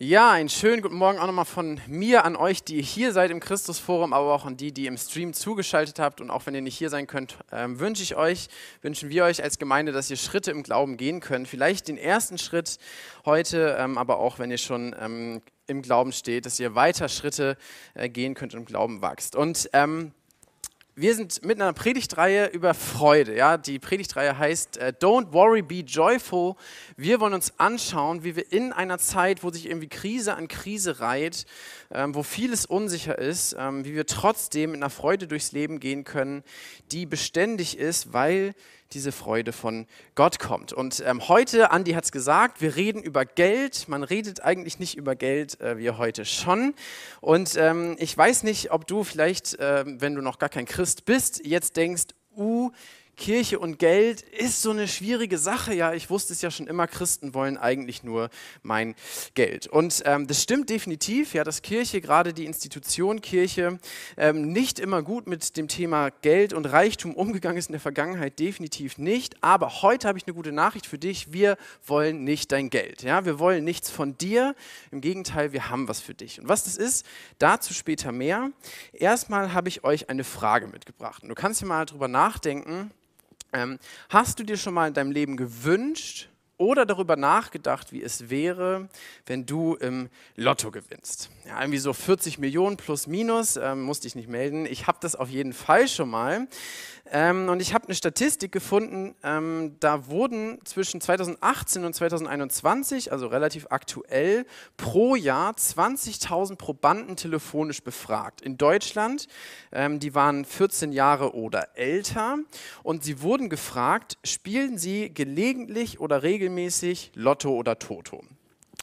Ja, einen schönen guten Morgen auch nochmal von mir an euch, die hier seid im Christusforum, aber auch an die, die im Stream zugeschaltet habt. Und auch wenn ihr nicht hier sein könnt, ähm, wünsche ich euch, wünschen wir euch als Gemeinde, dass ihr Schritte im Glauben gehen könnt. Vielleicht den ersten Schritt heute, ähm, aber auch wenn ihr schon ähm, im Glauben steht, dass ihr weiter Schritte äh, gehen könnt und im Glauben wächst. Und ähm, wir sind mit einer Predigtreihe über Freude. Ja? Die Predigtreihe heißt äh, Don't Worry, Be Joyful. Wir wollen uns anschauen, wie wir in einer Zeit, wo sich irgendwie Krise an Krise reiht, ähm, wo vieles unsicher ist, ähm, wie wir trotzdem mit einer Freude durchs Leben gehen können, die beständig ist, weil diese Freude von Gott kommt. Und ähm, heute, Andi hat es gesagt, wir reden über Geld. Man redet eigentlich nicht über Geld, äh, wir heute schon. Und ähm, ich weiß nicht, ob du vielleicht, äh, wenn du noch gar kein Christ bist, jetzt denkst, uh, Kirche und Geld ist so eine schwierige Sache. Ja, ich wusste es ja schon immer, Christen wollen eigentlich nur mein Geld. Und ähm, das stimmt definitiv, ja, dass Kirche, gerade die Institution Kirche, ähm, nicht immer gut mit dem Thema Geld und Reichtum umgegangen ist in der Vergangenheit, definitiv nicht. Aber heute habe ich eine gute Nachricht für dich. Wir wollen nicht dein Geld. Ja, wir wollen nichts von dir. Im Gegenteil, wir haben was für dich. Und was das ist, dazu später mehr. Erstmal habe ich euch eine Frage mitgebracht. Und du kannst dir mal darüber nachdenken, ähm, hast du dir schon mal in deinem Leben gewünscht oder darüber nachgedacht, wie es wäre, wenn du im Lotto gewinnst? Ja, irgendwie so 40 Millionen plus minus, ähm, musste ich nicht melden. Ich habe das auf jeden Fall schon mal. Ähm, und ich habe eine Statistik gefunden, ähm, da wurden zwischen 2018 und 2021, also relativ aktuell, pro Jahr 20.000 Probanden telefonisch befragt. In Deutschland, ähm, die waren 14 Jahre oder älter und sie wurden gefragt, spielen sie gelegentlich oder regelmäßig Lotto oder Toto?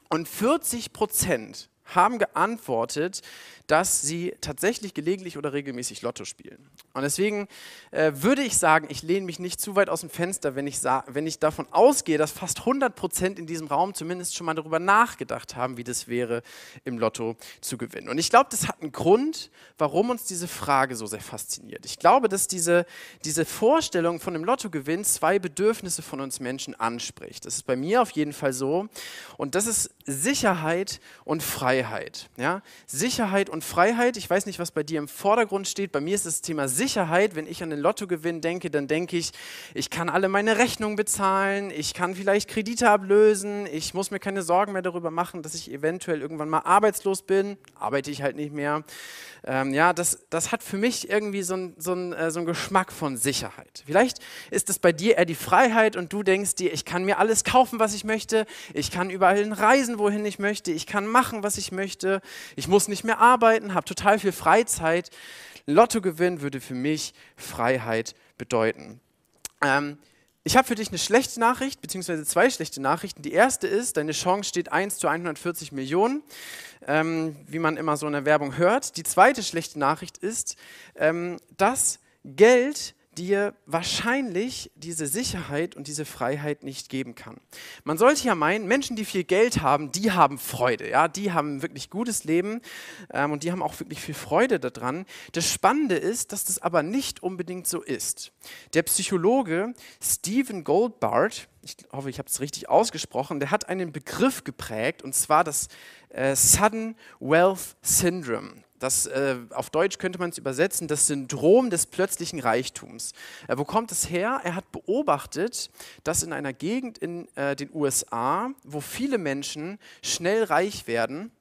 Und 40 Prozent haben geantwortet, dass sie tatsächlich gelegentlich oder regelmäßig Lotto spielen. Und deswegen äh, würde ich sagen, ich lehne mich nicht zu weit aus dem Fenster, wenn ich, wenn ich davon ausgehe, dass fast 100 Prozent in diesem Raum zumindest schon mal darüber nachgedacht haben, wie das wäre, im Lotto zu gewinnen. Und ich glaube, das hat einen Grund, warum uns diese Frage so sehr fasziniert. Ich glaube, dass diese, diese Vorstellung von einem Lottogewinn zwei Bedürfnisse von uns Menschen anspricht. Das ist bei mir auf jeden Fall so. Und das ist Sicherheit und Freiheit. Ja? Sicherheit und Freiheit. Ich weiß nicht, was bei dir im Vordergrund steht. Bei mir ist das Thema Sicherheit. Wenn ich an den Lottogewinn denke, dann denke ich, ich kann alle meine Rechnungen bezahlen, ich kann vielleicht Kredite ablösen, ich muss mir keine Sorgen mehr darüber machen, dass ich eventuell irgendwann mal arbeitslos bin. Arbeite ich halt nicht mehr. Ähm, ja, das, das hat für mich irgendwie so einen so äh, so Geschmack von Sicherheit. Vielleicht ist es bei dir eher die Freiheit und du denkst dir, ich kann mir alles kaufen, was ich möchte, ich kann überall reisen, wohin ich möchte, ich kann machen, was ich möchte, ich muss nicht mehr arbeiten, habe total viel Freizeit. Lottogewinn würde für mich Freiheit bedeuten. Ähm, ich habe für dich eine schlechte Nachricht, beziehungsweise zwei schlechte Nachrichten. Die erste ist, deine Chance steht 1 zu 140 Millionen, ähm, wie man immer so in der Werbung hört. Die zweite schlechte Nachricht ist, ähm, dass Geld dir wahrscheinlich diese Sicherheit und diese Freiheit nicht geben kann. Man sollte ja meinen, Menschen, die viel Geld haben, die haben Freude, ja, die haben wirklich gutes Leben ähm, und die haben auch wirklich viel Freude daran. Das Spannende ist, dass das aber nicht unbedingt so ist. Der Psychologe Stephen Goldbart, ich hoffe, ich habe es richtig ausgesprochen, der hat einen Begriff geprägt und zwar das äh, Sudden Wealth Syndrome. Das, äh, auf Deutsch könnte man es übersetzen, das Syndrom des plötzlichen Reichtums. Äh, wo kommt es her? Er hat beobachtet, dass in einer Gegend in äh, den USA, wo viele Menschen schnell reich werden,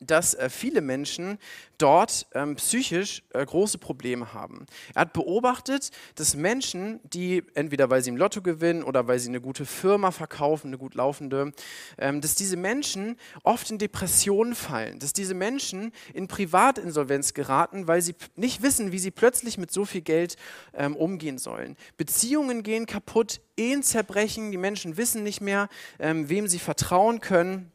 dass äh, viele Menschen dort ähm, psychisch äh, große Probleme haben. Er hat beobachtet, dass Menschen, die entweder weil sie im Lotto gewinnen oder weil sie eine gute Firma verkaufen, eine gut laufende, ähm, dass diese Menschen oft in Depressionen fallen, dass diese Menschen in Privatinsolvenz geraten, weil sie nicht wissen, wie sie plötzlich mit so viel Geld ähm, umgehen sollen. Beziehungen gehen kaputt, Ehen zerbrechen, die Menschen wissen nicht mehr, wem sie vertrauen können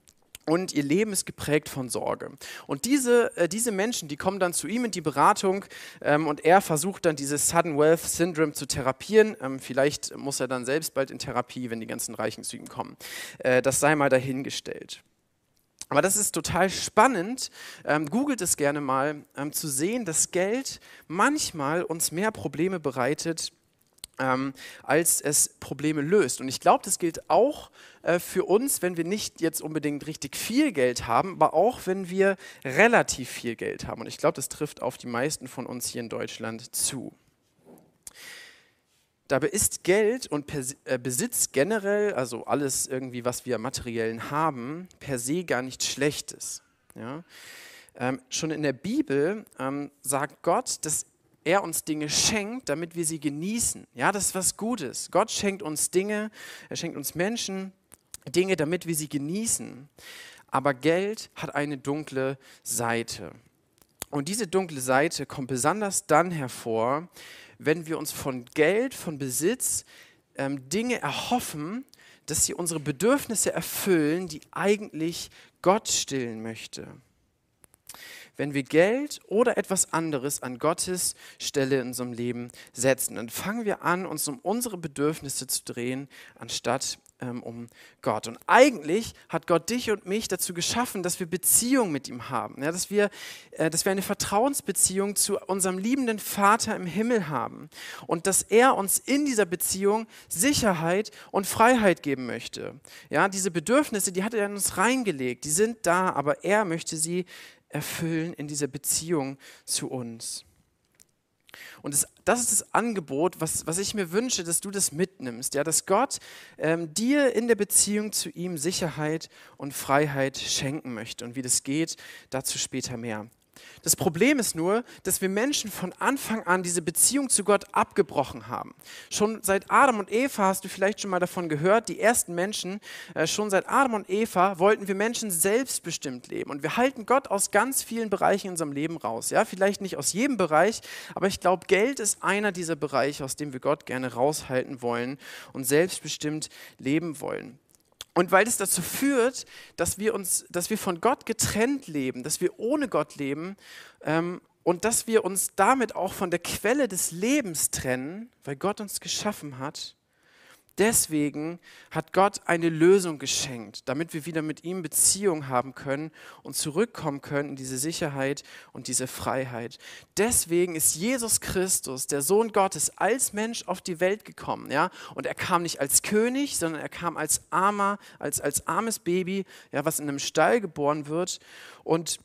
und ihr Leben ist geprägt von Sorge. Und diese, äh, diese Menschen, die kommen dann zu ihm in die Beratung ähm, und er versucht dann dieses Sudden Wealth Syndrome zu therapieren. Ähm, vielleicht muss er dann selbst bald in Therapie, wenn die ganzen Reichen zu ihm kommen. Äh, das sei mal dahingestellt. Aber das ist total spannend, ähm, googelt es gerne mal, ähm, zu sehen, dass Geld manchmal uns mehr Probleme bereitet, ähm, als es Probleme löst. Und ich glaube, das gilt auch äh, für uns, wenn wir nicht jetzt unbedingt richtig viel Geld haben, aber auch wenn wir relativ viel Geld haben. Und ich glaube, das trifft auf die meisten von uns hier in Deutschland zu. Dabei ist Geld und Pers äh, Besitz generell, also alles irgendwie, was wir materiellen haben, per se gar nichts Schlechtes. Ja? Ähm, schon in der Bibel ähm, sagt Gott, dass er uns Dinge schenkt, damit wir sie genießen. Ja, das ist was Gutes. Gott schenkt uns Dinge, er schenkt uns Menschen Dinge, damit wir sie genießen. Aber Geld hat eine dunkle Seite. Und diese dunkle Seite kommt besonders dann hervor, wenn wir uns von Geld, von Besitz ähm, Dinge erhoffen, dass sie unsere Bedürfnisse erfüllen, die eigentlich Gott stillen möchte wenn wir Geld oder etwas anderes an Gottes Stelle in unserem Leben setzen. Dann fangen wir an, uns um unsere Bedürfnisse zu drehen, anstatt ähm, um Gott. Und eigentlich hat Gott dich und mich dazu geschaffen, dass wir Beziehung mit ihm haben, ja, dass, wir, äh, dass wir eine Vertrauensbeziehung zu unserem liebenden Vater im Himmel haben und dass er uns in dieser Beziehung Sicherheit und Freiheit geben möchte. Ja, diese Bedürfnisse, die hat er in uns reingelegt, die sind da, aber er möchte sie erfüllen in dieser Beziehung zu uns. Und das, das, ist das Angebot, was, was ich mir wünsche, dass du das mitnimmst. Ja, dass Gott ähm, dir in der Beziehung zu ihm Sicherheit und Freiheit schenken möchte. Und wie das geht, dazu später mehr. Das Problem ist nur, dass wir Menschen von Anfang an diese Beziehung zu Gott abgebrochen haben. Schon seit Adam und Eva hast du vielleicht schon mal davon gehört, die ersten Menschen, äh, schon seit Adam und Eva wollten wir Menschen selbstbestimmt leben. Und wir halten Gott aus ganz vielen Bereichen in unserem Leben raus. Ja, vielleicht nicht aus jedem Bereich, aber ich glaube, Geld ist einer dieser Bereiche, aus dem wir Gott gerne raushalten wollen und selbstbestimmt leben wollen. Und weil es dazu führt, dass wir, uns, dass wir von Gott getrennt leben, dass wir ohne Gott leben ähm, und dass wir uns damit auch von der Quelle des Lebens trennen, weil Gott uns geschaffen hat, Deswegen hat Gott eine Lösung geschenkt, damit wir wieder mit ihm Beziehung haben können und zurückkommen können in diese Sicherheit und diese Freiheit. Deswegen ist Jesus Christus, der Sohn Gottes, als Mensch auf die Welt gekommen. Ja? Und er kam nicht als König, sondern er kam als armer, als, als armes Baby, ja, was in einem Stall geboren wird. Und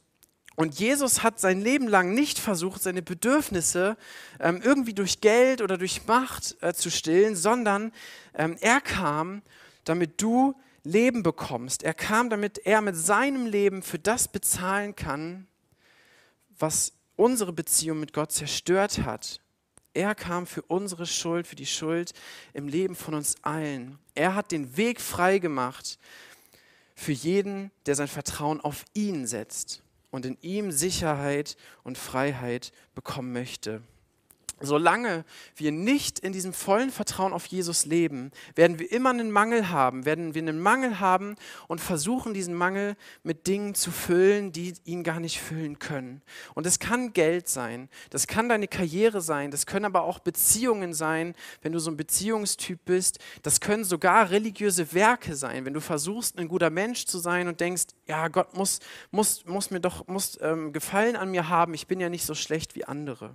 und Jesus hat sein Leben lang nicht versucht, seine Bedürfnisse ähm, irgendwie durch Geld oder durch Macht äh, zu stillen, sondern ähm, er kam, damit du Leben bekommst. Er kam, damit er mit seinem Leben für das bezahlen kann, was unsere Beziehung mit Gott zerstört hat. Er kam für unsere Schuld, für die Schuld im Leben von uns allen. Er hat den Weg frei gemacht für jeden, der sein Vertrauen auf ihn setzt und in ihm Sicherheit und Freiheit bekommen möchte. Solange wir nicht in diesem vollen Vertrauen auf Jesus leben, werden wir immer einen Mangel haben, werden wir einen Mangel haben und versuchen, diesen Mangel mit Dingen zu füllen, die ihn gar nicht füllen können. Und es kann Geld sein, das kann deine Karriere sein, das können aber auch Beziehungen sein, wenn du so ein Beziehungstyp bist, das können sogar religiöse Werke sein, wenn du versuchst, ein guter Mensch zu sein und denkst, ja, Gott muss, muss, muss mir doch muss, ähm, Gefallen an mir haben, ich bin ja nicht so schlecht wie andere.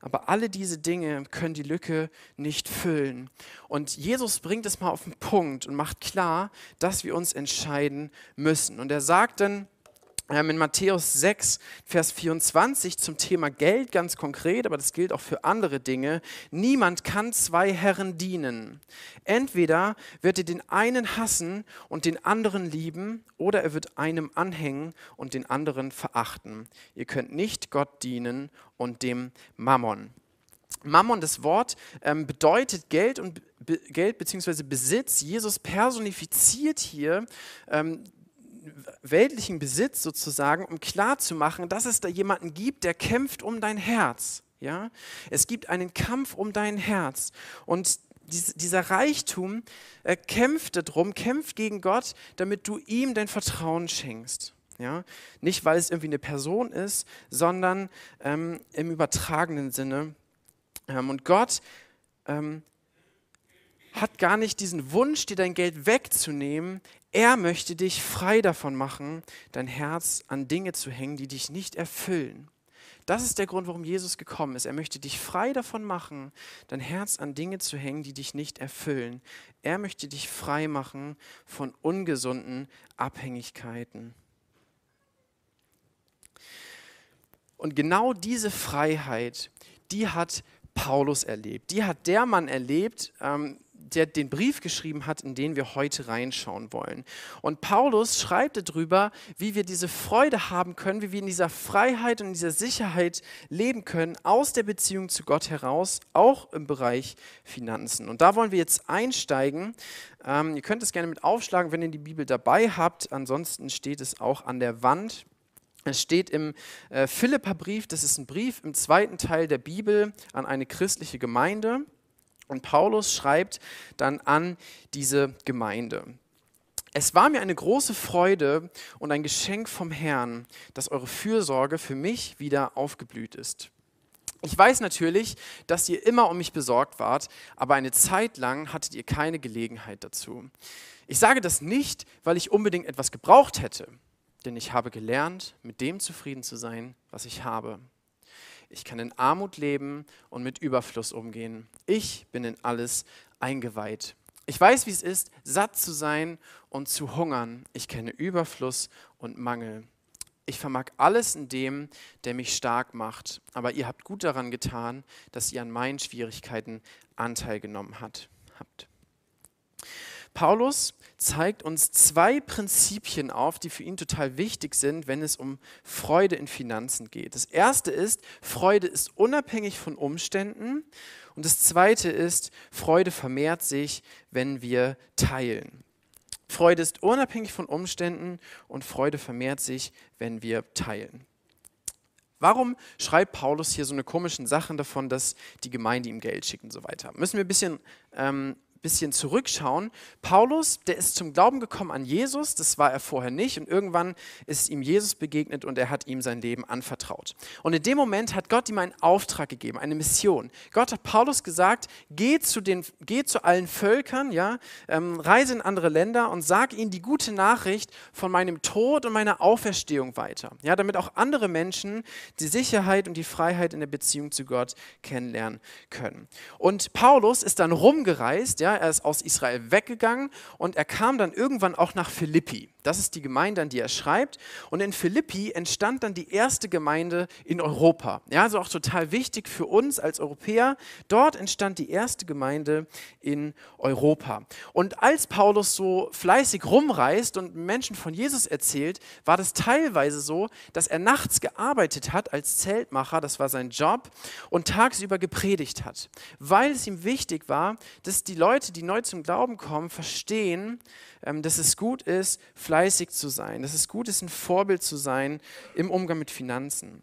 Aber alle diese Dinge können die Lücke nicht füllen. Und Jesus bringt es mal auf den Punkt und macht klar, dass wir uns entscheiden müssen. Und er sagt dann, in Matthäus 6, Vers 24 zum Thema Geld ganz konkret, aber das gilt auch für andere Dinge. Niemand kann zwei Herren dienen. Entweder wird er den einen hassen und den anderen lieben, oder er wird einem anhängen und den anderen verachten. Ihr könnt nicht Gott dienen und dem Mammon. Mammon, das Wort, ähm, bedeutet Geld und Geld bzw. Besitz. Jesus personifiziert hier ähm, weltlichen Besitz sozusagen, um klarzumachen, dass es da jemanden gibt, der kämpft um dein Herz. Ja? Es gibt einen Kampf um dein Herz. Und dieser Reichtum äh, kämpft darum, kämpft gegen Gott, damit du ihm dein Vertrauen schenkst. Ja? Nicht, weil es irgendwie eine Person ist, sondern ähm, im übertragenen Sinne. Ähm, und Gott ähm, hat gar nicht diesen Wunsch, dir dein Geld wegzunehmen. Er möchte dich frei davon machen, dein Herz an Dinge zu hängen, die dich nicht erfüllen. Das ist der Grund, warum Jesus gekommen ist. Er möchte dich frei davon machen, dein Herz an Dinge zu hängen, die dich nicht erfüllen. Er möchte dich frei machen von ungesunden Abhängigkeiten. Und genau diese Freiheit, die hat Paulus erlebt. Die hat der Mann erlebt, ähm, der den Brief geschrieben hat, in den wir heute reinschauen wollen. Und Paulus schreibt darüber, wie wir diese Freude haben können, wie wir in dieser Freiheit und in dieser Sicherheit leben können, aus der Beziehung zu Gott heraus, auch im Bereich Finanzen. Und da wollen wir jetzt einsteigen. Ähm, ihr könnt es gerne mit aufschlagen, wenn ihr die Bibel dabei habt. Ansonsten steht es auch an der Wand. Es steht im äh, Philipperbrief, das ist ein Brief im zweiten Teil der Bibel an eine christliche Gemeinde. Und Paulus schreibt dann an diese Gemeinde. Es war mir eine große Freude und ein Geschenk vom Herrn, dass eure Fürsorge für mich wieder aufgeblüht ist. Ich weiß natürlich, dass ihr immer um mich besorgt wart, aber eine Zeit lang hattet ihr keine Gelegenheit dazu. Ich sage das nicht, weil ich unbedingt etwas gebraucht hätte, denn ich habe gelernt, mit dem zufrieden zu sein, was ich habe. Ich kann in Armut leben und mit Überfluss umgehen. Ich bin in alles eingeweiht. Ich weiß, wie es ist, satt zu sein und zu hungern. Ich kenne Überfluss und Mangel. Ich vermag alles in dem, der mich stark macht. Aber ihr habt gut daran getan, dass ihr an meinen Schwierigkeiten Anteil genommen habt. Paulus zeigt uns zwei Prinzipien auf, die für ihn total wichtig sind, wenn es um Freude in Finanzen geht. Das erste ist, Freude ist unabhängig von Umständen. Und das zweite ist, Freude vermehrt sich, wenn wir teilen. Freude ist unabhängig von Umständen und Freude vermehrt sich, wenn wir teilen. Warum schreibt Paulus hier so eine komischen Sachen davon, dass die Gemeinde ihm Geld schickt und so weiter? Müssen wir ein bisschen ähm, bisschen zurückschauen. Paulus, der ist zum Glauben gekommen an Jesus, das war er vorher nicht und irgendwann ist ihm Jesus begegnet und er hat ihm sein Leben anvertraut. Und in dem Moment hat Gott ihm einen Auftrag gegeben, eine Mission. Gott hat Paulus gesagt, geh zu, den, geh zu allen Völkern, ja, ähm, reise in andere Länder und sag ihnen die gute Nachricht von meinem Tod und meiner Auferstehung weiter, ja, damit auch andere Menschen die Sicherheit und die Freiheit in der Beziehung zu Gott kennenlernen können. Und Paulus ist dann rumgereist, ja, ja, er ist aus Israel weggegangen und er kam dann irgendwann auch nach Philippi. Das ist die Gemeinde, an die er schreibt. Und in Philippi entstand dann die erste Gemeinde in Europa. Ja, also auch total wichtig für uns als Europäer. Dort entstand die erste Gemeinde in Europa. Und als Paulus so fleißig rumreist und Menschen von Jesus erzählt, war das teilweise so, dass er nachts gearbeitet hat als Zeltmacher, das war sein Job, und tagsüber gepredigt hat, weil es ihm wichtig war, dass die Leute, die neu zum Glauben kommen, verstehen, ähm, dass es gut ist, fleißig zu sein, dass es gut ist, ein Vorbild zu sein im Umgang mit Finanzen.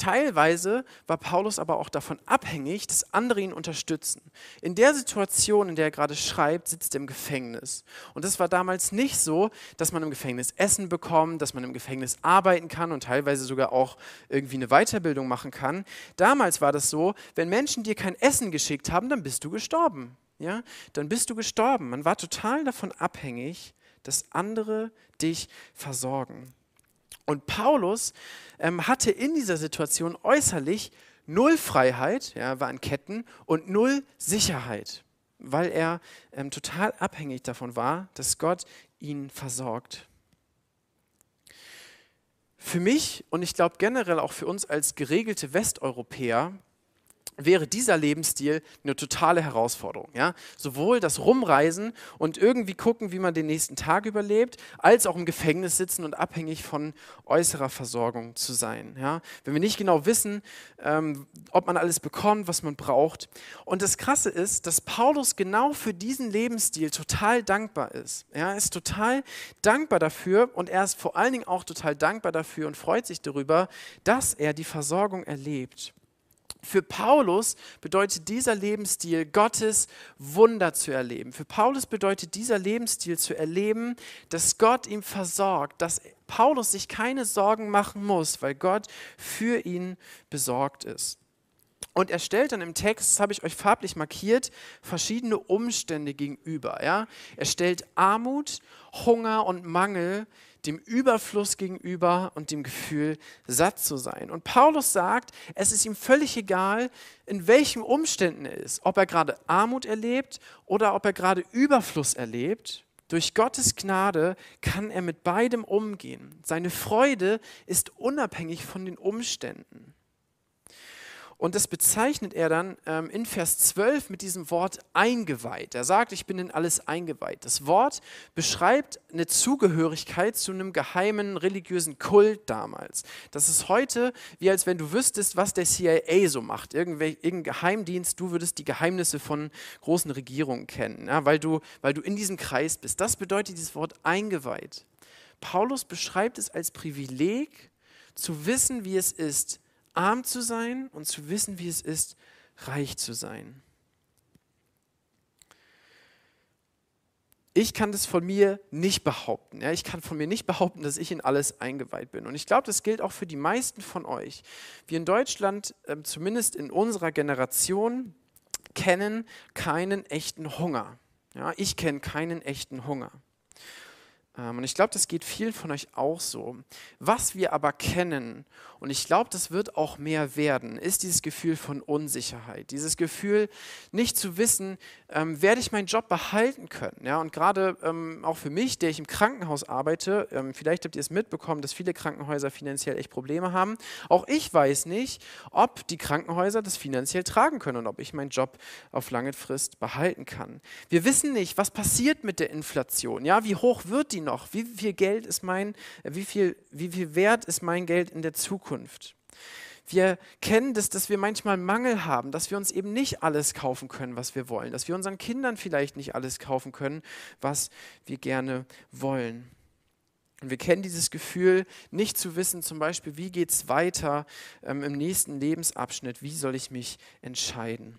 Teilweise war Paulus aber auch davon abhängig, dass andere ihn unterstützen. In der Situation, in der er gerade schreibt, sitzt er im Gefängnis. Und das war damals nicht so, dass man im Gefängnis Essen bekommt, dass man im Gefängnis arbeiten kann und teilweise sogar auch irgendwie eine Weiterbildung machen kann. Damals war das so, wenn Menschen dir kein Essen geschickt haben, dann bist du gestorben ja, dann bist du gestorben. Man war total davon abhängig, dass andere dich versorgen. Und Paulus ähm, hatte in dieser Situation äußerlich null Freiheit, ja, war in Ketten und null Sicherheit, weil er ähm, total abhängig davon war, dass Gott ihn versorgt. Für mich und ich glaube generell auch für uns als geregelte Westeuropäer wäre dieser Lebensstil eine totale Herausforderung. Ja? Sowohl das Rumreisen und irgendwie gucken, wie man den nächsten Tag überlebt, als auch im Gefängnis sitzen und abhängig von äußerer Versorgung zu sein. Ja? Wenn wir nicht genau wissen, ähm, ob man alles bekommt, was man braucht. Und das Krasse ist, dass Paulus genau für diesen Lebensstil total dankbar ist. Er ist total dankbar dafür und er ist vor allen Dingen auch total dankbar dafür und freut sich darüber, dass er die Versorgung erlebt. Für Paulus bedeutet dieser Lebensstil, Gottes Wunder zu erleben. Für Paulus bedeutet dieser Lebensstil zu erleben, dass Gott ihm versorgt, dass Paulus sich keine Sorgen machen muss, weil Gott für ihn besorgt ist. Und er stellt dann im Text, das habe ich euch farblich markiert, verschiedene Umstände gegenüber. Ja? Er stellt Armut, Hunger und Mangel dem Überfluss gegenüber und dem Gefühl, satt zu sein. Und Paulus sagt, es ist ihm völlig egal, in welchen Umständen er ist, ob er gerade Armut erlebt oder ob er gerade Überfluss erlebt. Durch Gottes Gnade kann er mit beidem umgehen. Seine Freude ist unabhängig von den Umständen. Und das bezeichnet er dann ähm, in Vers 12 mit diesem Wort eingeweiht. Er sagt, ich bin in alles eingeweiht. Das Wort beschreibt eine Zugehörigkeit zu einem geheimen religiösen Kult damals. Das ist heute wie als wenn du wüsstest, was der CIA so macht. Irgendwel irgendein Geheimdienst, du würdest die Geheimnisse von großen Regierungen kennen, ja, weil, du, weil du in diesem Kreis bist. Das bedeutet dieses Wort eingeweiht. Paulus beschreibt es als Privileg, zu wissen, wie es ist, arm zu sein und zu wissen, wie es ist, reich zu sein. Ich kann das von mir nicht behaupten. Ja, ich kann von mir nicht behaupten, dass ich in alles eingeweiht bin. Und ich glaube, das gilt auch für die meisten von euch. Wir in Deutschland, äh, zumindest in unserer Generation, kennen keinen echten Hunger. Ja, ich kenne keinen echten Hunger. Ähm, und ich glaube, das geht vielen von euch auch so. Was wir aber kennen, und ich glaube, das wird auch mehr werden, ist dieses Gefühl von Unsicherheit. Dieses Gefühl, nicht zu wissen, ähm, werde ich meinen Job behalten können. Ja, und gerade ähm, auch für mich, der ich im Krankenhaus arbeite, ähm, vielleicht habt ihr es mitbekommen, dass viele Krankenhäuser finanziell echt Probleme haben. Auch ich weiß nicht, ob die Krankenhäuser das finanziell tragen können und ob ich meinen Job auf lange Frist behalten kann. Wir wissen nicht, was passiert mit der Inflation. Ja, wie hoch wird die noch? Wie viel Geld ist mein, äh, wie viel, wie viel wert ist mein Geld in der Zukunft? Wir kennen das, dass wir manchmal Mangel haben, dass wir uns eben nicht alles kaufen können, was wir wollen, dass wir unseren Kindern vielleicht nicht alles kaufen können, was wir gerne wollen. Und wir kennen dieses Gefühl, nicht zu wissen, zum Beispiel, wie geht es weiter ähm, im nächsten Lebensabschnitt, wie soll ich mich entscheiden.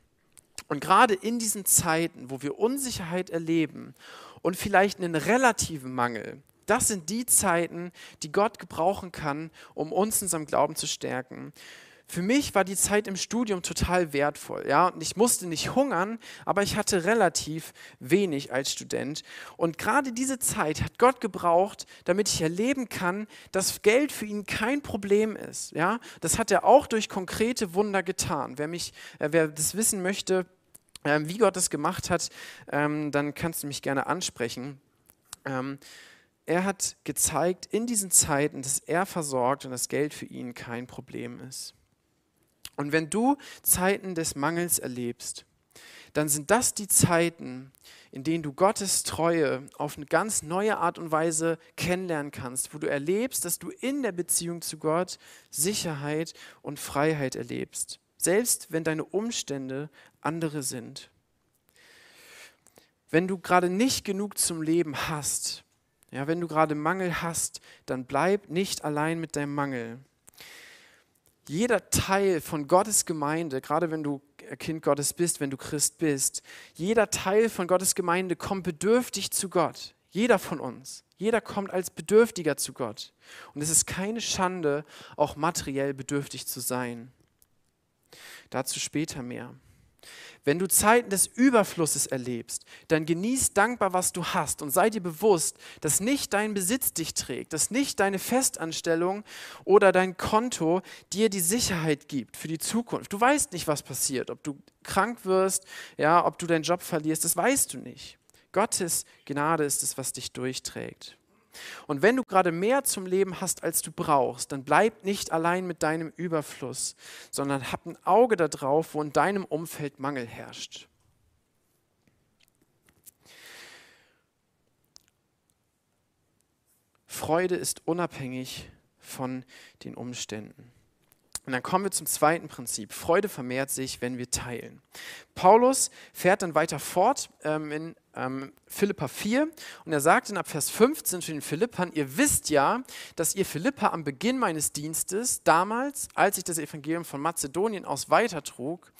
Und gerade in diesen Zeiten, wo wir Unsicherheit erleben und vielleicht einen relativen Mangel. Das sind die Zeiten, die Gott gebrauchen kann, um uns in unserem Glauben zu stärken. Für mich war die Zeit im Studium total wertvoll. Ja? Und ich musste nicht hungern, aber ich hatte relativ wenig als Student. Und gerade diese Zeit hat Gott gebraucht, damit ich erleben kann, dass Geld für ihn kein Problem ist. Ja? Das hat er auch durch konkrete Wunder getan. Wer, mich, äh, wer das wissen möchte, ähm, wie Gott es gemacht hat, ähm, dann kannst du mich gerne ansprechen. Ähm, er hat gezeigt in diesen Zeiten, dass er versorgt und das Geld für ihn kein Problem ist. Und wenn du Zeiten des Mangels erlebst, dann sind das die Zeiten, in denen du Gottes Treue auf eine ganz neue Art und Weise kennenlernen kannst, wo du erlebst, dass du in der Beziehung zu Gott Sicherheit und Freiheit erlebst selbst wenn deine Umstände andere sind. Wenn du gerade nicht genug zum Leben hast, ja, wenn du gerade Mangel hast, dann bleib nicht allein mit deinem Mangel. Jeder Teil von Gottes Gemeinde, gerade wenn du Kind Gottes bist, wenn du Christ bist, jeder Teil von Gottes Gemeinde kommt bedürftig zu Gott. Jeder von uns. Jeder kommt als Bedürftiger zu Gott. Und es ist keine Schande, auch materiell bedürftig zu sein. Dazu später mehr. Wenn du Zeiten des Überflusses erlebst, dann genieß dankbar, was du hast und sei dir bewusst, dass nicht dein Besitz dich trägt, dass nicht deine Festanstellung oder dein Konto dir die Sicherheit gibt für die Zukunft. Du weißt nicht, was passiert, ob du krank wirst, ja, ob du deinen Job verlierst, das weißt du nicht. Gottes Gnade ist es, was dich durchträgt. Und wenn du gerade mehr zum Leben hast, als du brauchst, dann bleib nicht allein mit deinem Überfluss, sondern hab ein Auge darauf, wo in deinem Umfeld Mangel herrscht. Freude ist unabhängig von den Umständen. Und dann kommen wir zum zweiten Prinzip. Freude vermehrt sich, wenn wir teilen. Paulus fährt dann weiter fort ähm, in ähm, Philippa 4 und er sagt in ab Vers 15 zu den Philippern, ihr wisst ja, dass ihr Philippa am Beginn meines Dienstes, damals, als ich das Evangelium von Mazedonien aus weitertrug,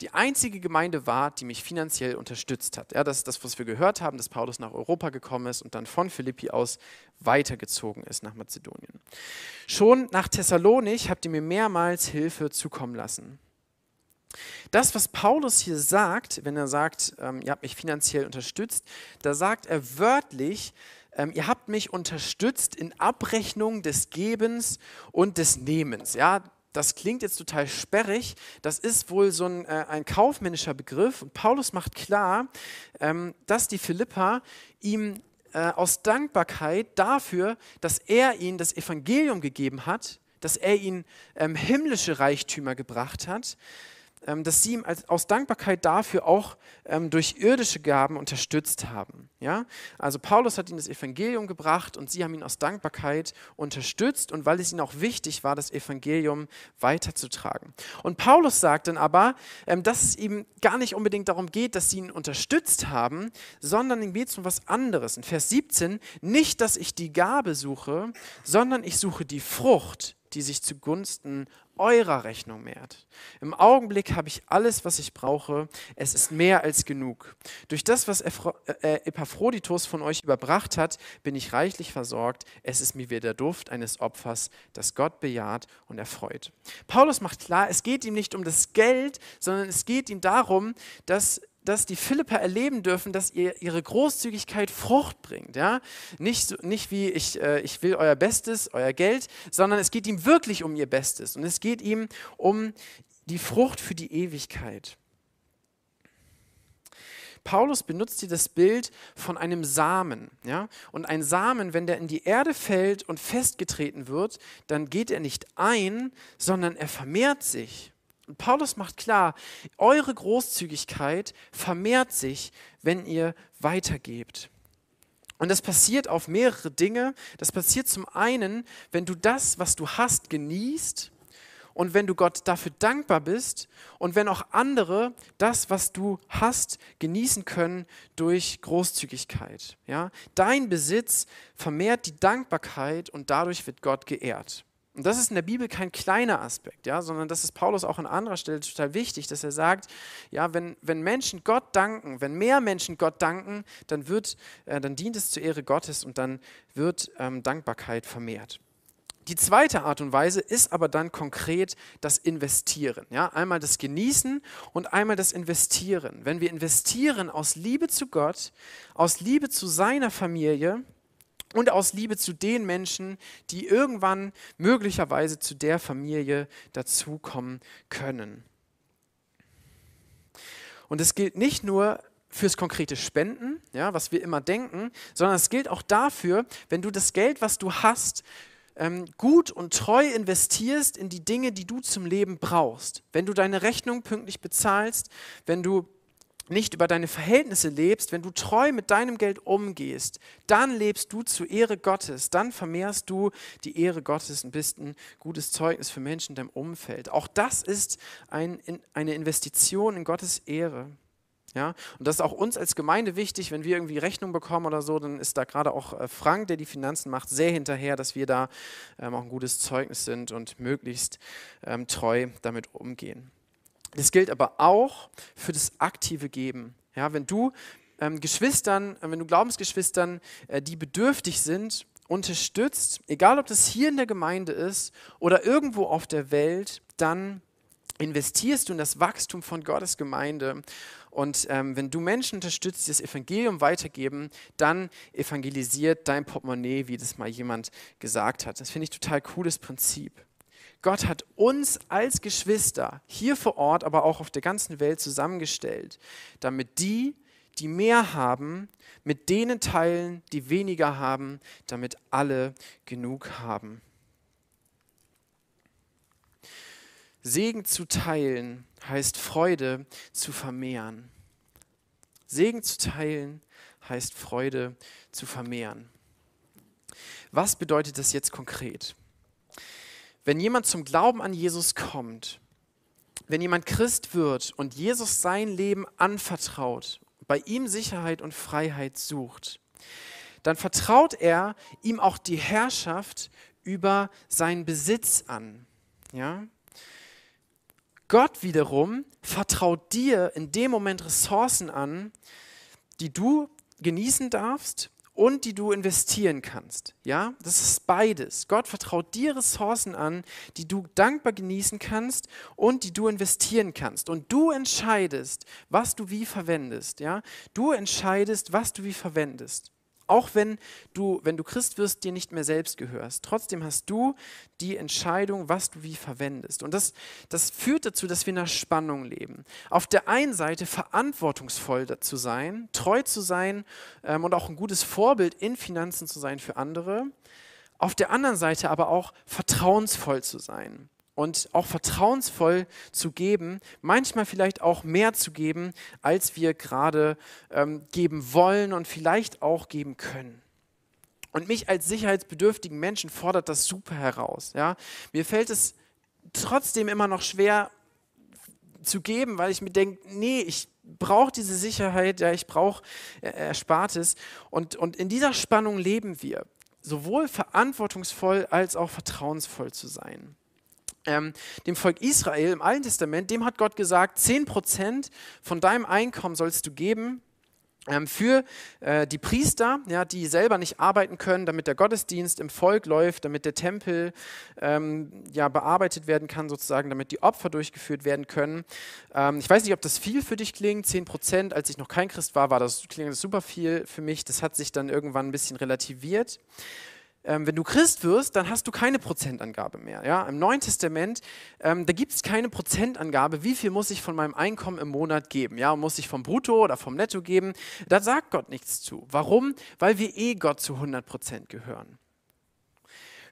die einzige Gemeinde war, die mich finanziell unterstützt hat. Ja, das ist das, was wir gehört haben, dass Paulus nach Europa gekommen ist und dann von Philippi aus weitergezogen ist nach Mazedonien. Schon nach Thessalonich habt ihr mir mehrmals Hilfe zukommen lassen. Das, was Paulus hier sagt, wenn er sagt, ähm, ihr habt mich finanziell unterstützt, da sagt er wörtlich, ähm, ihr habt mich unterstützt in Abrechnung des Gebens und des Nehmens. Ja, das klingt jetzt total sperrig, das ist wohl so ein, äh, ein kaufmännischer Begriff. Und Paulus macht klar, ähm, dass die Philippa ihm äh, aus Dankbarkeit dafür, dass er ihnen das Evangelium gegeben hat, dass er ihnen ähm, himmlische Reichtümer gebracht hat, dass sie ihm als, aus Dankbarkeit dafür auch ähm, durch irdische Gaben unterstützt haben. Ja? Also Paulus hat ihnen das Evangelium gebracht und sie haben ihn aus Dankbarkeit unterstützt und weil es ihnen auch wichtig war, das Evangelium weiterzutragen. Und Paulus sagt dann aber, ähm, dass es ihm gar nicht unbedingt darum geht, dass sie ihn unterstützt haben, sondern ihm geht es um was anderes. In Vers 17, nicht, dass ich die Gabe suche, sondern ich suche die Frucht, die sich zugunsten eurer Rechnung mehrt. Im Augenblick habe ich alles, was ich brauche. Es ist mehr als genug. Durch das, was äh, äh, Epaphroditus von euch überbracht hat, bin ich reichlich versorgt. Es ist mir wie der Duft eines Opfers, das Gott bejaht und erfreut. Paulus macht klar, es geht ihm nicht um das Geld, sondern es geht ihm darum, dass dass die Philipper erleben dürfen, dass ihr ihre Großzügigkeit Frucht bringt. Ja? Nicht, nicht wie ich, äh, ich will euer Bestes, euer Geld, sondern es geht ihm wirklich um ihr Bestes. Und es geht ihm um die Frucht für die Ewigkeit. Paulus benutzt hier das Bild von einem Samen. Ja? Und ein Samen, wenn der in die Erde fällt und festgetreten wird, dann geht er nicht ein, sondern er vermehrt sich. Und Paulus macht klar, eure Großzügigkeit vermehrt sich, wenn ihr weitergebt. Und das passiert auf mehrere Dinge. Das passiert zum einen, wenn du das, was du hast, genießt und wenn du Gott dafür dankbar bist und wenn auch andere das, was du hast, genießen können durch Großzügigkeit. Ja? Dein Besitz vermehrt die Dankbarkeit und dadurch wird Gott geehrt. Und das ist in der Bibel kein kleiner Aspekt, ja, sondern das ist Paulus auch an anderer Stelle total wichtig, dass er sagt, ja, wenn, wenn Menschen Gott danken, wenn mehr Menschen Gott danken, dann, wird, äh, dann dient es zur Ehre Gottes und dann wird ähm, Dankbarkeit vermehrt. Die zweite Art und Weise ist aber dann konkret das Investieren. Ja? Einmal das Genießen und einmal das Investieren. Wenn wir investieren aus Liebe zu Gott, aus Liebe zu seiner Familie, und aus Liebe zu den Menschen, die irgendwann möglicherweise zu der Familie dazukommen können. Und es gilt nicht nur fürs konkrete Spenden, ja, was wir immer denken, sondern es gilt auch dafür, wenn du das Geld, was du hast, ähm, gut und treu investierst in die Dinge, die du zum Leben brauchst. Wenn du deine Rechnung pünktlich bezahlst, wenn du nicht über deine Verhältnisse lebst, wenn du treu mit deinem Geld umgehst, dann lebst du zur Ehre Gottes, dann vermehrst du die Ehre Gottes und bist ein gutes Zeugnis für Menschen in deinem Umfeld. Auch das ist ein, eine Investition in Gottes Ehre. Ja, und das ist auch uns als Gemeinde wichtig, wenn wir irgendwie Rechnung bekommen oder so, dann ist da gerade auch äh, Frank, der die Finanzen macht, sehr hinterher, dass wir da ähm, auch ein gutes Zeugnis sind und möglichst ähm, treu damit umgehen. Das gilt aber auch für das aktive Geben. Ja, wenn du ähm, Geschwistern, äh, wenn du Glaubensgeschwistern, äh, die bedürftig sind, unterstützt, egal ob das hier in der Gemeinde ist oder irgendwo auf der Welt, dann investierst du in das Wachstum von Gottes Gemeinde. Und ähm, wenn du Menschen unterstützt, die das Evangelium weitergeben, dann evangelisiert dein Portemonnaie, wie das mal jemand gesagt hat. Das finde ich total cooles Prinzip. Gott hat uns als Geschwister hier vor Ort, aber auch auf der ganzen Welt zusammengestellt, damit die, die mehr haben, mit denen teilen, die weniger haben, damit alle genug haben. Segen zu teilen heißt Freude zu vermehren. Segen zu teilen heißt Freude zu vermehren. Was bedeutet das jetzt konkret? Wenn jemand zum Glauben an Jesus kommt, wenn jemand Christ wird und Jesus sein Leben anvertraut, bei ihm Sicherheit und Freiheit sucht, dann vertraut er ihm auch die Herrschaft über seinen Besitz an. Ja? Gott wiederum vertraut dir in dem Moment Ressourcen an, die du genießen darfst und die du investieren kannst. Ja, das ist beides. Gott vertraut dir Ressourcen an, die du dankbar genießen kannst und die du investieren kannst. Und du entscheidest, was du wie verwendest. Ja, du entscheidest, was du wie verwendest. Auch wenn du, wenn du Christ wirst, dir nicht mehr selbst gehörst. Trotzdem hast du die Entscheidung, was du wie verwendest. Und das, das führt dazu, dass wir in einer Spannung leben. Auf der einen Seite verantwortungsvoll zu sein, treu zu sein ähm, und auch ein gutes Vorbild in Finanzen zu sein für andere. Auf der anderen Seite aber auch vertrauensvoll zu sein und auch vertrauensvoll zu geben, manchmal vielleicht auch mehr zu geben, als wir gerade ähm, geben wollen und vielleicht auch geben können. Und mich als sicherheitsbedürftigen Menschen fordert das super heraus. Ja? Mir fällt es trotzdem immer noch schwer zu geben, weil ich mir denke, nee, ich brauche diese Sicherheit, ja, ich brauche äh, Erspartes. Und, und in dieser Spannung leben wir, sowohl verantwortungsvoll als auch vertrauensvoll zu sein ähm, dem Volk Israel im Alten Testament, dem hat Gott gesagt, 10% von deinem Einkommen sollst du geben ähm, für äh, die Priester, ja, die selber nicht arbeiten können, damit der Gottesdienst im Volk läuft, damit der Tempel ähm, ja, bearbeitet werden kann, sozusagen, damit die Opfer durchgeführt werden können. Ähm, ich weiß nicht, ob das viel für dich klingt, 10 Prozent. Als ich noch kein Christ war, war das, klingt das super viel für mich. Das hat sich dann irgendwann ein bisschen relativiert ähm, wenn du Christ wirst, dann hast du keine Prozentangabe mehr. Ja? Im Neuen Testament, ähm, da gibt es keine Prozentangabe, wie viel muss ich von meinem Einkommen im Monat geben. Ja? Muss ich vom Brutto oder vom Netto geben? Da sagt Gott nichts zu. Warum? Weil wir eh Gott zu 100 Prozent gehören.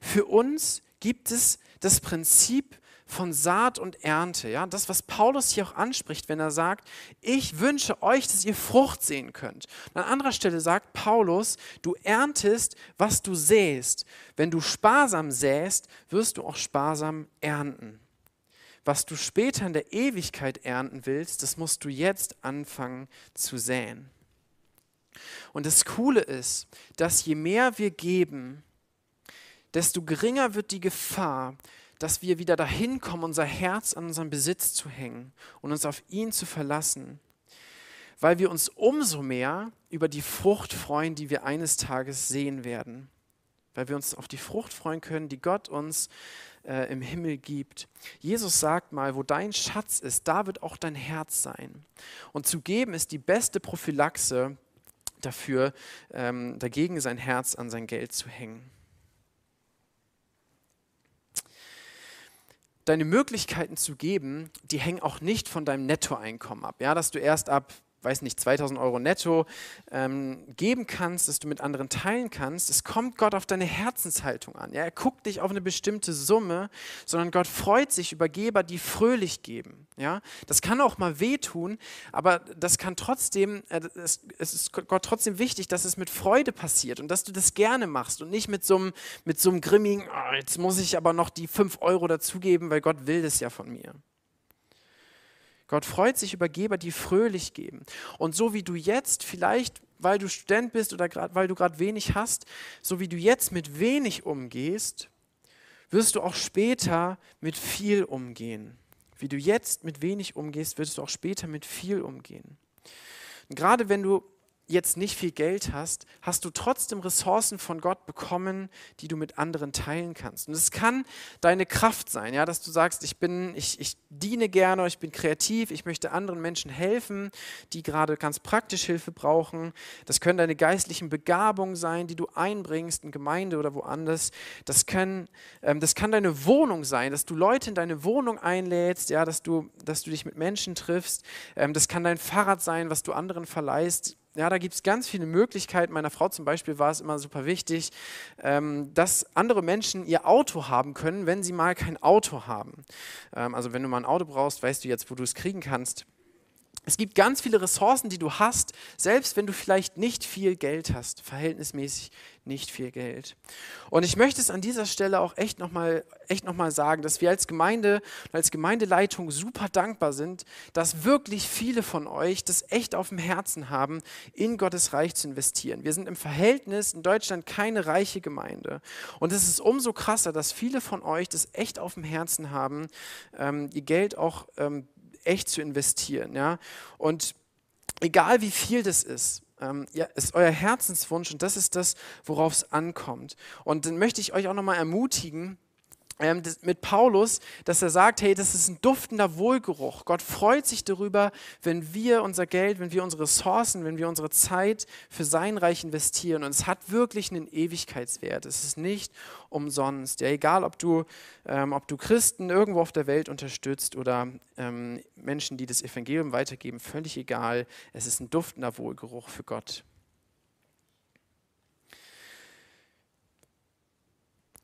Für uns gibt es das Prinzip von Saat und Ernte. Ja? Das, was Paulus hier auch anspricht, wenn er sagt, ich wünsche euch, dass ihr Frucht sehen könnt. an anderer Stelle sagt Paulus, du erntest, was du säst. Wenn du sparsam säst, wirst du auch sparsam ernten. Was du später in der Ewigkeit ernten willst, das musst du jetzt anfangen zu säen. Und das Coole ist, dass je mehr wir geben, desto geringer wird die Gefahr, dass wir wieder dahin kommen, unser Herz an unseren Besitz zu hängen und uns auf ihn zu verlassen, weil wir uns umso mehr über die Frucht freuen, die wir eines Tages sehen werden, weil wir uns auf die Frucht freuen können, die Gott uns äh, im Himmel gibt. Jesus sagt mal, wo dein Schatz ist, da wird auch dein Herz sein. Und zu geben ist die beste Prophylaxe dafür, ähm, dagegen sein Herz an sein Geld zu hängen. Deine Möglichkeiten zu geben, die hängen auch nicht von deinem Nettoeinkommen ab. Ja, dass du erst ab weiß nicht, 2000 Euro netto ähm, geben kannst, dass du mit anderen teilen kannst. Es kommt Gott auf deine Herzenshaltung an. Ja? Er guckt nicht auf eine bestimmte Summe, sondern Gott freut sich über Geber, die fröhlich geben. Ja? Das kann auch mal wehtun, aber das kann trotzdem, äh, es, es, ist Gott trotzdem wichtig, dass es mit Freude passiert und dass du das gerne machst und nicht mit so einem, mit grimmigen, oh, jetzt muss ich aber noch die 5 Euro dazugeben, weil Gott will das ja von mir. Gott freut sich über Geber, die fröhlich geben. Und so wie du jetzt vielleicht, weil du Student bist oder grad, weil du gerade wenig hast, so wie du jetzt mit wenig umgehst, wirst du auch später mit viel umgehen. Wie du jetzt mit wenig umgehst, wirst du auch später mit viel umgehen. Und gerade wenn du jetzt nicht viel Geld hast, hast du trotzdem Ressourcen von Gott bekommen, die du mit anderen teilen kannst. Und es kann deine Kraft sein, ja, dass du sagst, ich bin, ich, ich diene gerne, ich bin kreativ, ich möchte anderen Menschen helfen, die gerade ganz praktisch Hilfe brauchen. Das können deine geistlichen Begabungen sein, die du einbringst in Gemeinde oder woanders. Das, können, ähm, das kann deine Wohnung sein, dass du Leute in deine Wohnung einlädst, ja, dass du, dass du dich mit Menschen triffst. Ähm, das kann dein Fahrrad sein, was du anderen verleihst ja, da gibt es ganz viele Möglichkeiten. Meiner Frau zum Beispiel war es immer super wichtig, ähm, dass andere Menschen ihr Auto haben können, wenn sie mal kein Auto haben. Ähm, also wenn du mal ein Auto brauchst, weißt du jetzt, wo du es kriegen kannst. Es gibt ganz viele Ressourcen, die du hast, selbst wenn du vielleicht nicht viel Geld hast, verhältnismäßig nicht viel Geld. Und ich möchte es an dieser Stelle auch echt nochmal noch sagen, dass wir als Gemeinde, als Gemeindeleitung super dankbar sind, dass wirklich viele von euch das echt auf dem Herzen haben, in Gottes Reich zu investieren. Wir sind im Verhältnis in Deutschland keine reiche Gemeinde. Und es ist umso krasser, dass viele von euch das echt auf dem Herzen haben, ähm, ihr Geld auch ähm, echt zu investieren. Ja? Und egal wie viel das ist, ähm, ja, ist euer Herzenswunsch und das ist das, worauf es ankommt. Und dann möchte ich euch auch nochmal ermutigen, ähm, das, mit Paulus, dass er sagt, hey, das ist ein duftender Wohlgeruch. Gott freut sich darüber, wenn wir unser Geld, wenn wir unsere Ressourcen, wenn wir unsere Zeit für sein Reich investieren. Und es hat wirklich einen Ewigkeitswert. Es ist nicht umsonst. Ja, egal, ob du, ähm, ob du Christen irgendwo auf der Welt unterstützt oder ähm, Menschen, die das Evangelium weitergeben, völlig egal. Es ist ein duftender Wohlgeruch für Gott.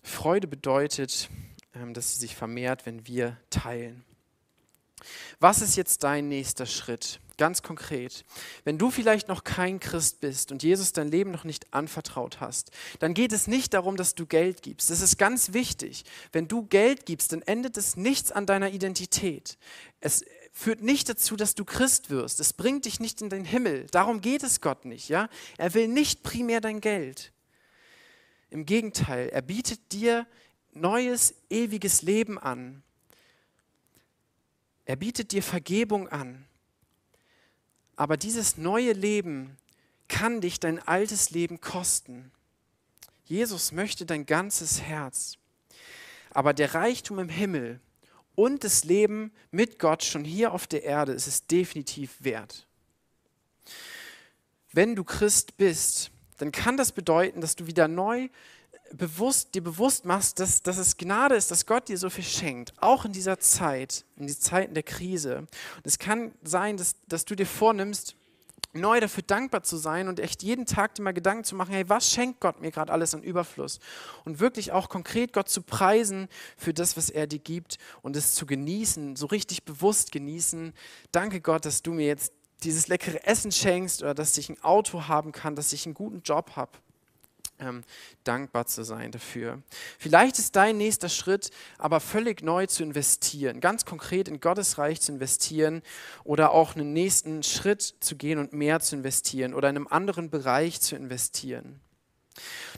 Freude bedeutet, ähm, dass sie sich vermehrt, wenn wir teilen. Was ist jetzt dein nächster Schritt? Ganz konkret. Wenn du vielleicht noch kein Christ bist und Jesus dein Leben noch nicht anvertraut hast, dann geht es nicht darum, dass du Geld gibst. Das ist ganz wichtig. Wenn du Geld gibst, dann endet es nichts an deiner Identität. Es führt nicht dazu, dass du Christ wirst. Es bringt dich nicht in den Himmel. Darum geht es Gott nicht. Ja? Er will nicht primär dein Geld. Im Gegenteil, er bietet dir neues, ewiges Leben an. Er bietet dir Vergebung an. Aber dieses neue Leben kann dich dein altes Leben kosten. Jesus möchte dein ganzes Herz. Aber der Reichtum im Himmel und das Leben mit Gott schon hier auf der Erde ist es definitiv wert. Wenn du Christ bist, dann kann das bedeuten, dass du wieder neu bewusst, dir bewusst machst, dass, dass es Gnade ist, dass Gott dir so viel schenkt, auch in dieser Zeit, in die Zeiten der Krise. Und es kann sein, dass, dass du dir vornimmst, neu dafür dankbar zu sein und echt jeden Tag dir mal Gedanken zu machen, hey, was schenkt Gott mir gerade alles an Überfluss? Und wirklich auch konkret Gott zu preisen für das, was er dir gibt und es zu genießen, so richtig bewusst genießen. Danke Gott, dass du mir jetzt dieses leckere Essen schenkst oder dass ich ein Auto haben kann, dass ich einen guten Job habe ähm, dankbar zu sein dafür. Vielleicht ist dein nächster Schritt aber völlig neu zu investieren, ganz konkret in Gottes Reich zu investieren oder auch einen nächsten Schritt zu gehen und mehr zu investieren oder in einem anderen Bereich zu investieren.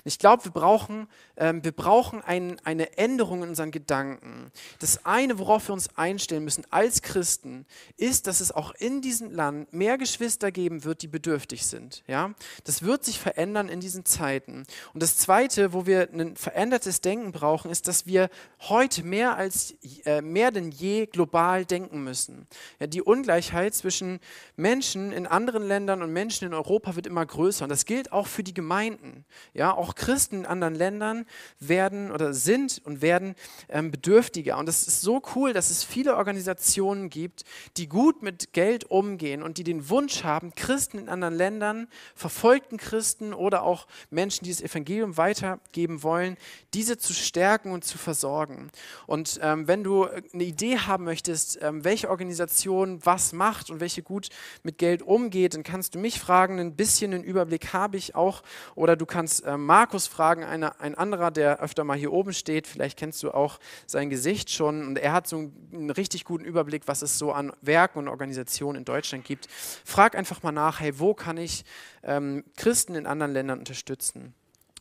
Ich glaube, wir brauchen, ähm, wir brauchen ein, eine Änderung in unseren Gedanken. Das eine, worauf wir uns einstellen müssen als Christen, ist, dass es auch in diesem Land mehr Geschwister geben wird, die bedürftig sind. Ja? Das wird sich verändern in diesen Zeiten. Und das zweite, wo wir ein verändertes Denken brauchen, ist, dass wir heute mehr als äh, mehr denn je global denken müssen. Ja, die Ungleichheit zwischen Menschen in anderen Ländern und Menschen in Europa wird immer größer. Und das gilt auch für die Gemeinden. Ja, auch Christen in anderen Ländern werden oder sind und werden ähm, bedürftiger. Und es ist so cool, dass es viele Organisationen gibt, die gut mit Geld umgehen und die den Wunsch haben, Christen in anderen Ländern, verfolgten Christen oder auch Menschen, die das Evangelium weitergeben wollen, diese zu stärken und zu versorgen. Und ähm, wenn du eine Idee haben möchtest, ähm, welche Organisation was macht und welche gut mit Geld umgeht, dann kannst du mich fragen. Ein bisschen einen Überblick habe ich auch. Oder du kannst äh, Markus fragen, eine, ein anderer, der öfter mal hier oben steht. Vielleicht kennst du auch sein Gesicht schon. Und er hat so einen, einen richtig guten Überblick, was es so an Werken und Organisationen in Deutschland gibt. Frag einfach mal nach, hey, wo kann ich ähm, Christen in anderen Ländern unterstützen?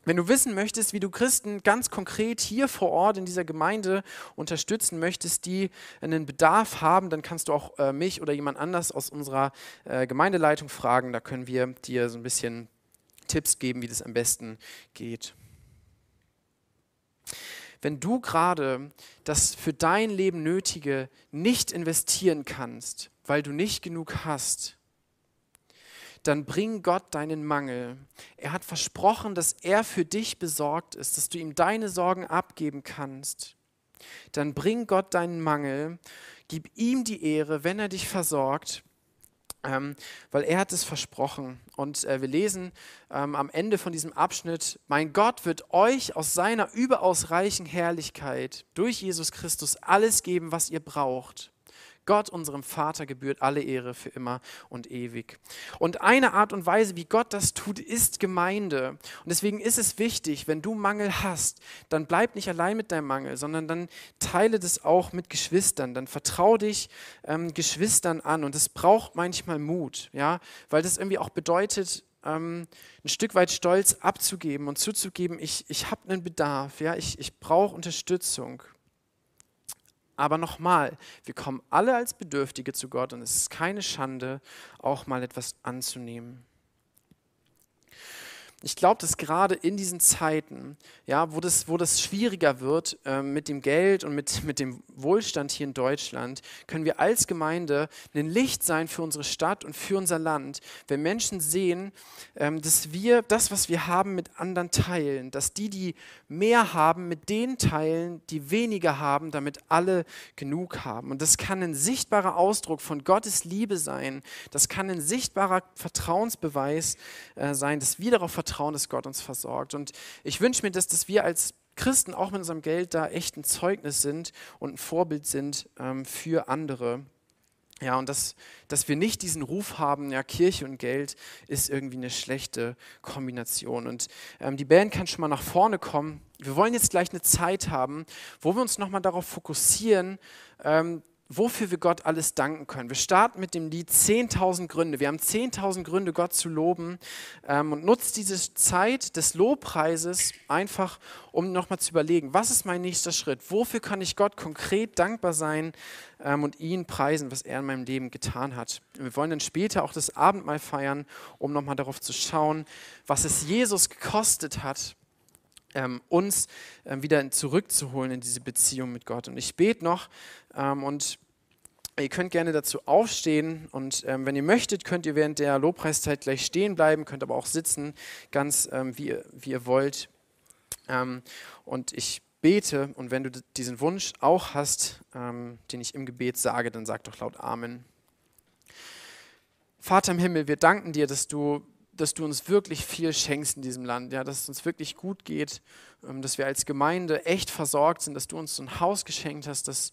Wenn du wissen möchtest, wie du Christen ganz konkret hier vor Ort in dieser Gemeinde unterstützen möchtest, die einen Bedarf haben, dann kannst du auch äh, mich oder jemand anders aus unserer äh, Gemeindeleitung fragen. Da können wir dir so ein bisschen Tipps geben, wie das am besten geht. Wenn du gerade das für dein Leben Nötige nicht investieren kannst, weil du nicht genug hast, dann bring Gott deinen Mangel. Er hat versprochen, dass er für dich besorgt ist, dass du ihm deine Sorgen abgeben kannst. Dann bring Gott deinen Mangel, gib ihm die Ehre, wenn er dich versorgt, ähm, weil er hat es versprochen. Und äh, wir lesen ähm, am Ende von diesem Abschnitt, mein Gott wird euch aus seiner überaus reichen Herrlichkeit durch Jesus Christus alles geben, was ihr braucht. Gott, unserem Vater, gebührt alle Ehre für immer und ewig. Und eine Art und Weise, wie Gott das tut, ist Gemeinde. Und deswegen ist es wichtig, wenn du Mangel hast, dann bleib nicht allein mit deinem Mangel, sondern dann teile das auch mit Geschwistern. Dann vertrau dich ähm, Geschwistern an. Und es braucht manchmal Mut, ja, weil das irgendwie auch bedeutet, ähm, ein Stück weit Stolz abzugeben und zuzugeben, ich, ich habe einen Bedarf, ja, ich, ich brauche Unterstützung. Aber nochmal, wir kommen alle als Bedürftige zu Gott und es ist keine Schande, auch mal etwas anzunehmen. Ich glaube, dass gerade in diesen Zeiten, ja, wo das, wo das schwieriger wird äh, mit dem Geld und mit, mit dem Wohlstand hier in Deutschland, können wir als Gemeinde ein Licht sein für unsere Stadt und für unser Land, wenn Menschen sehen, ähm, dass wir das, was wir haben, mit anderen teilen, dass die, die mehr haben, mit denen teilen, die weniger haben, damit alle genug haben. Und das kann ein sichtbarer Ausdruck von Gottes Liebe sein, das kann ein sichtbarer Vertrauensbeweis äh, sein, dass wir darauf vertrauen, dass Gott uns versorgt. Und ich wünsche mir, dass, dass wir als Christen auch mit unserem Geld da echt ein Zeugnis sind und ein Vorbild sind ähm, für andere. Ja, und dass, dass wir nicht diesen Ruf haben, ja, Kirche und Geld ist irgendwie eine schlechte Kombination. Und ähm, die Band kann schon mal nach vorne kommen. Wir wollen jetzt gleich eine Zeit haben, wo wir uns nochmal darauf fokussieren, ähm, wofür wir Gott alles danken können. Wir starten mit dem Lied 10.000 Gründe. Wir haben 10.000 Gründe, Gott zu loben ähm, und nutzt diese Zeit des Lobpreises einfach, um nochmal zu überlegen, was ist mein nächster Schritt? Wofür kann ich Gott konkret dankbar sein ähm, und ihn preisen, was er in meinem Leben getan hat? Wir wollen dann später auch das Abendmahl feiern, um nochmal darauf zu schauen, was es Jesus gekostet hat, ähm, uns ähm, wieder zurückzuholen in diese Beziehung mit Gott. Und ich bete noch ähm, und Ihr könnt gerne dazu aufstehen und ähm, wenn ihr möchtet, könnt ihr während der Lobpreiszeit gleich stehen bleiben, könnt aber auch sitzen, ganz ähm, wie, wie ihr wollt. Ähm, und ich bete und wenn du diesen Wunsch auch hast, den ich im Gebet sage, dann sag doch laut Amen. Vater im Himmel, wir danken dir, dass du dass du uns wirklich viel schenkst in diesem Land, ja, dass es uns wirklich gut geht, ähm, dass wir als Gemeinde echt versorgt sind, dass du uns so ein Haus geschenkt hast, dass,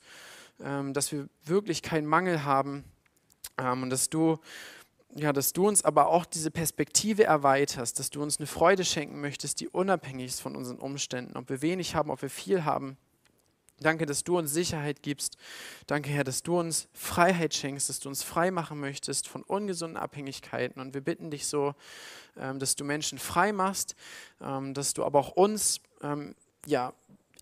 ähm, dass wir wirklich keinen Mangel haben ähm, und dass du, ja, dass du uns aber auch diese Perspektive erweiterst, dass du uns eine Freude schenken möchtest, die unabhängig ist von unseren Umständen, ob wir wenig haben, ob wir viel haben. Danke, dass du uns Sicherheit gibst. Danke, Herr, dass du uns Freiheit schenkst, dass du uns frei machen möchtest von ungesunden Abhängigkeiten. Und wir bitten dich so, ähm, dass du Menschen frei machst, ähm, dass du aber auch uns ähm, ja,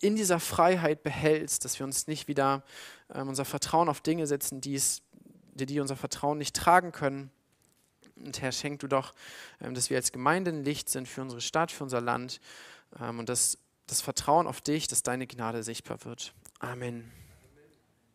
in dieser Freiheit behältst, dass wir uns nicht wieder unser Vertrauen auf Dinge setzen, die's, die, die unser Vertrauen nicht tragen können. Und Herr, schenk du doch, dass wir als Gemeinde ein Licht sind für unsere Stadt, für unser Land und dass das Vertrauen auf dich, dass deine Gnade sichtbar wird. Amen.